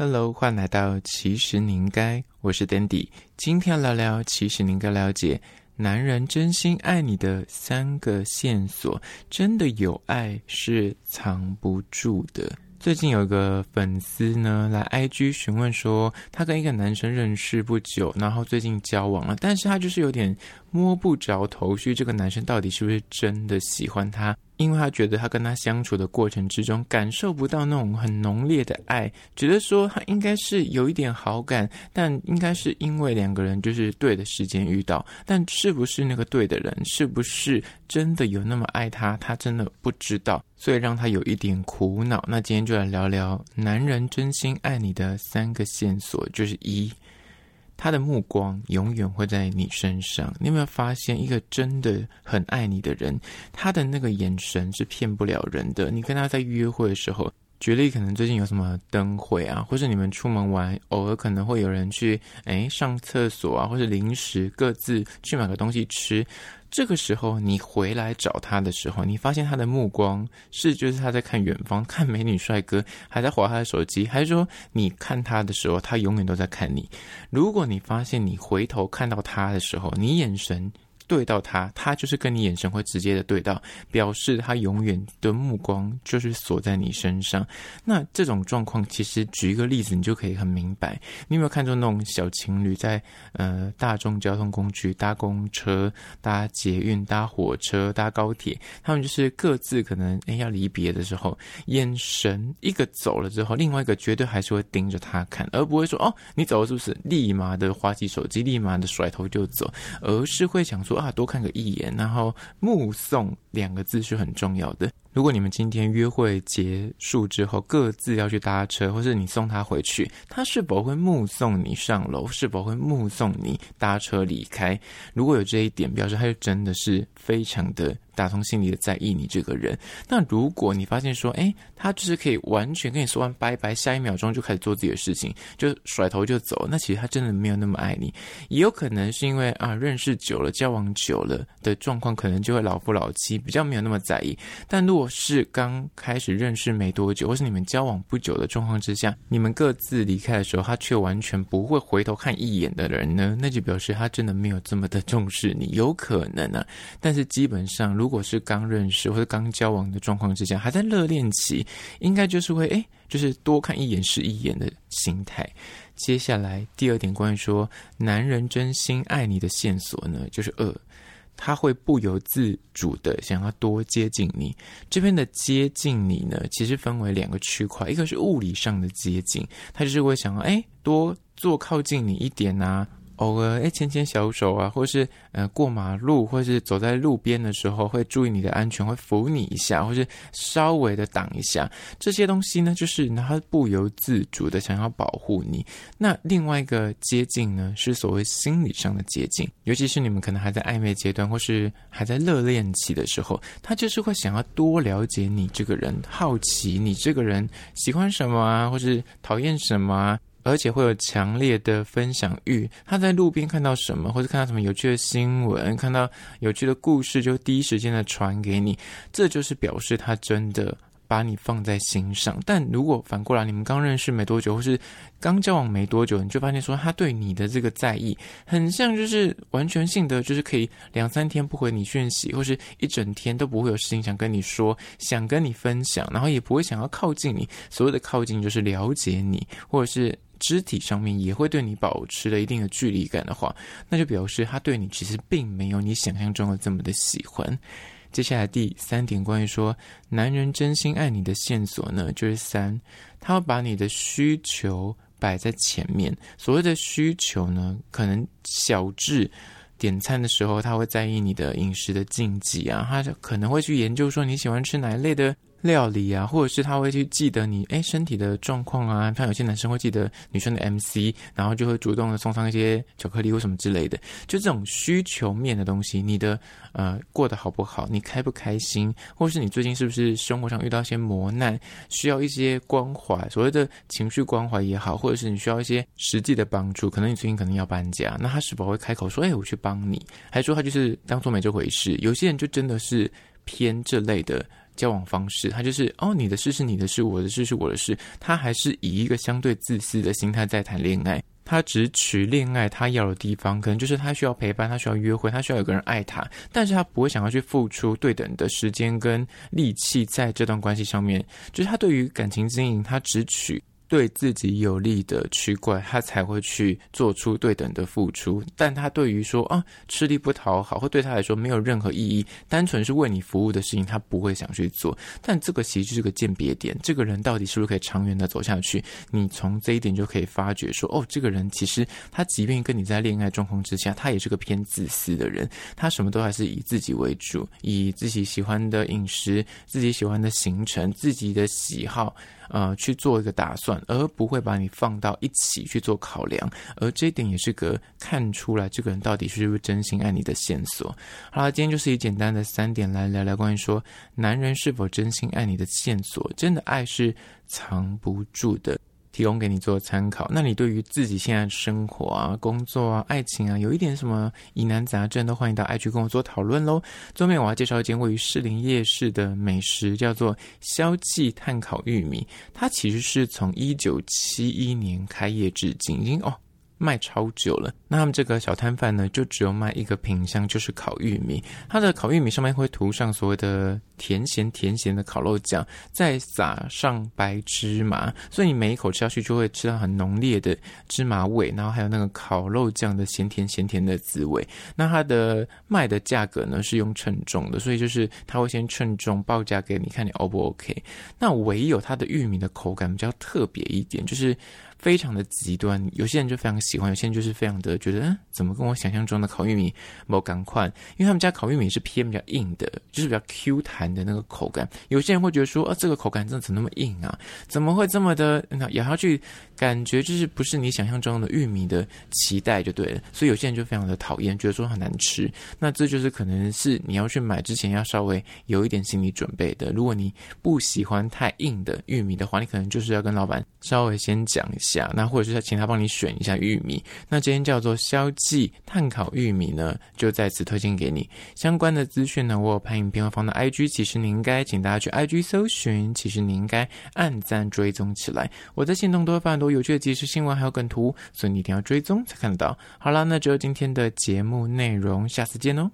Hello，欢迎来到其实你应该，我是 Dandy，今天聊聊其实你应该了解男人真心爱你的三个线索，真的有爱是藏不住的。最近有一个粉丝呢来 IG 询问说，他跟一个男生认识不久，然后最近交往了，但是他就是有点摸不着头绪，这个男生到底是不是真的喜欢他？因为他觉得他跟他相处的过程之中感受不到那种很浓烈的爱，觉得说他应该是有一点好感，但应该是因为两个人就是对的时间遇到，但是不是那个对的人，是不是真的有那么爱他，他真的不知道，所以让他有一点苦恼。那今天就来聊聊男人真心爱你的三个线索，就是一。他的目光永远会在你身上。你有没有发现，一个真的很爱你的人，他的那个眼神是骗不了人的。你跟他在约会的时候，举例可能最近有什么灯会啊，或是你们出门玩，偶尔可能会有人去诶上厕所啊，或是临时各自去买个东西吃。这个时候，你回来找他的时候，你发现他的目光是就是他在看远方，看美女帅哥，还在划他的手机，还是说你看他的时候，他永远都在看你？如果你发现你回头看到他的时候，你眼神。对到他，他就是跟你眼神会直接的对到，表示他永远的目光就是锁在你身上。那这种状况，其实举一个例子，你就可以很明白。你有没有看到那种小情侣在呃大众交通工具搭公车、搭捷运、搭火车、搭高铁，他们就是各自可能哎要离别的时候，眼神一个走了之后，另外一个绝对还是会盯着他看，而不会说哦你走了是不是？立马的滑起手机，立马的甩头就走，而是会想说。啊，多看个一眼，然后目送两个字是很重要的。如果你们今天约会结束之后各自要去搭车，或是你送他回去，他是否会目送你上楼？是否会目送你搭车离开？如果有这一点，表示他就真的是非常的。打从心里的在意你这个人。那如果你发现说，诶，他就是可以完全跟你说完拜拜，下一秒钟就开始做自己的事情，就甩头就走，那其实他真的没有那么爱你。也有可能是因为啊，认识久了，交往久了的状况，可能就会老夫老妻，比较没有那么在意。但如果是刚开始认识没多久，或是你们交往不久的状况之下，你们各自离开的时候，他却完全不会回头看一眼的人呢，那就表示他真的没有这么的重视你。有可能呢、啊，但是基本上如如果是刚认识或者刚交往的状况之下，还在热恋期，应该就是会诶，就是多看一眼是一眼的心态。接下来第二点，关于说男人真心爱你的线索呢，就是二，他会不由自主的想要多接近你。这边的接近你呢，其实分为两个区块，一个是物理上的接近，他就是会想要诶，多坐靠近你一点啊。偶尔哎，牵牵小手啊，或是呃过马路，或是走在路边的时候，会注意你的安全，会扶你一下，或是稍微的挡一下。这些东西呢，就是他不由自主的想要保护你。那另外一个接近呢，是所谓心理上的接近，尤其是你们可能还在暧昧阶段，或是还在热恋期的时候，他就是会想要多了解你这个人，好奇你这个人喜欢什么啊，或是讨厌什么啊。而且会有强烈的分享欲，他在路边看到什么，或者看到什么有趣的新闻，看到有趣的故事，就第一时间的传给你，这就是表示他真的把你放在心上。但如果反过来，你们刚认识没多久，或是刚交往没多久，你就发现说他对你的这个在意，很像就是完全性的，就是可以两三天不回你讯息，或是一整天都不会有事情想跟你说，想跟你分享，然后也不会想要靠近你。所谓的靠近，就是了解你，或者是。肢体上面也会对你保持了一定的距离感的话，那就表示他对你其实并没有你想象中的这么的喜欢。接下来第三点，关于说男人真心爱你的线索呢，就是三，他要把你的需求摆在前面。所谓的需求呢，可能小至点餐的时候，他会在意你的饮食的禁忌啊，他可能会去研究说你喜欢吃哪一类的。料理啊，或者是他会去记得你诶身体的状况啊，像有些男生会记得女生的 MC，然后就会主动的送上一些巧克力或什么之类的。就这种需求面的东西，你的呃过得好不好，你开不开心，或是你最近是不是生活上遇到一些磨难，需要一些关怀，所谓的情绪关怀也好，或者是你需要一些实际的帮助，可能你最近可能要搬家，那他是否会开口说，哎，我去帮你，还说他就是当做没这回事？有些人就真的是偏这类的。交往方式，他就是哦，你的事是你的事，我的事是我的事，他还是以一个相对自私的心态在谈恋爱。他只取恋爱他要的地方，可能就是他需要陪伴，他需要约会，他需要有个人爱他，但是他不会想要去付出对等的时间跟力气在这段关系上面，就是他对于感情经营，他只取。对自己有利的区块，他才会去做出对等的付出。但他对于说啊，吃力不讨好，或对他来说没有任何意义，单纯是为你服务的事情，他不会想去做。但这个其实是个鉴别点，这个人到底是不是可以长远的走下去？你从这一点就可以发觉说，哦，这个人其实他即便跟你在恋爱状况之下，他也是个偏自私的人。他什么都还是以自己为主，以自己喜欢的饮食、自己喜欢的行程、自己的喜好。呃，去做一个打算，而不会把你放到一起去做考量，而这一点也是个看出来这个人到底是不是真心爱你的线索。好了，今天就是以简单的三点来聊聊关于说男人是否真心爱你的线索，真的爱是藏不住的。提供给你做参考。那你对于自己现在生活啊、工作啊、爱情啊，有一点什么疑难杂症，都欢迎到 IG 跟我做讨论喽。最后面我要介绍一间位于士林夜市的美食，叫做肖记炭烤玉米。它其实是从一九七一年开业至今，已经哦。卖超久了，那他们这个小摊贩呢，就只有卖一个品项，就是烤玉米。它的烤玉米上面会涂上所谓的甜咸甜咸的烤肉酱，再撒上白芝麻，所以你每一口吃下去就会吃到很浓烈的芝麻味，然后还有那个烤肉酱的咸甜咸甜的滋味。那它的卖的价格呢，是用称重的，所以就是他会先称重报价给你，看你 O 不 OK。那唯有它的玉米的口感比较特别一点，就是。非常的极端，有些人就非常喜欢，有些人就是非常的觉得，嗯，怎么跟我想象中的烤玉米没赶快？因为他们家烤玉米是偏比较硬的，就是比较 Q 弹的那个口感。有些人会觉得说，啊，这个口感真的怎么那么硬啊？怎么会这么的？那咬下去感觉就是不是你想象中的玉米的期待就对了。所以有些人就非常的讨厌，觉得说很难吃。那这就是可能是你要去买之前要稍微有一点心理准备的。如果你不喜欢太硬的玉米的话，你可能就是要跟老板稍微先讲一下。那或者是请他帮你选一下玉米，那今天叫做消记炭烤玉米呢，就在此推荐给你。相关的资讯呢，我有拍影片会放到 IG，其实你应该请大家去 IG 搜寻，其实你应该按赞追踪起来。我在行动都会发很多有趣的即时新闻，还有梗图，所以你一定要追踪才看得到。好啦，那就是今天的节目内容，下次见哦。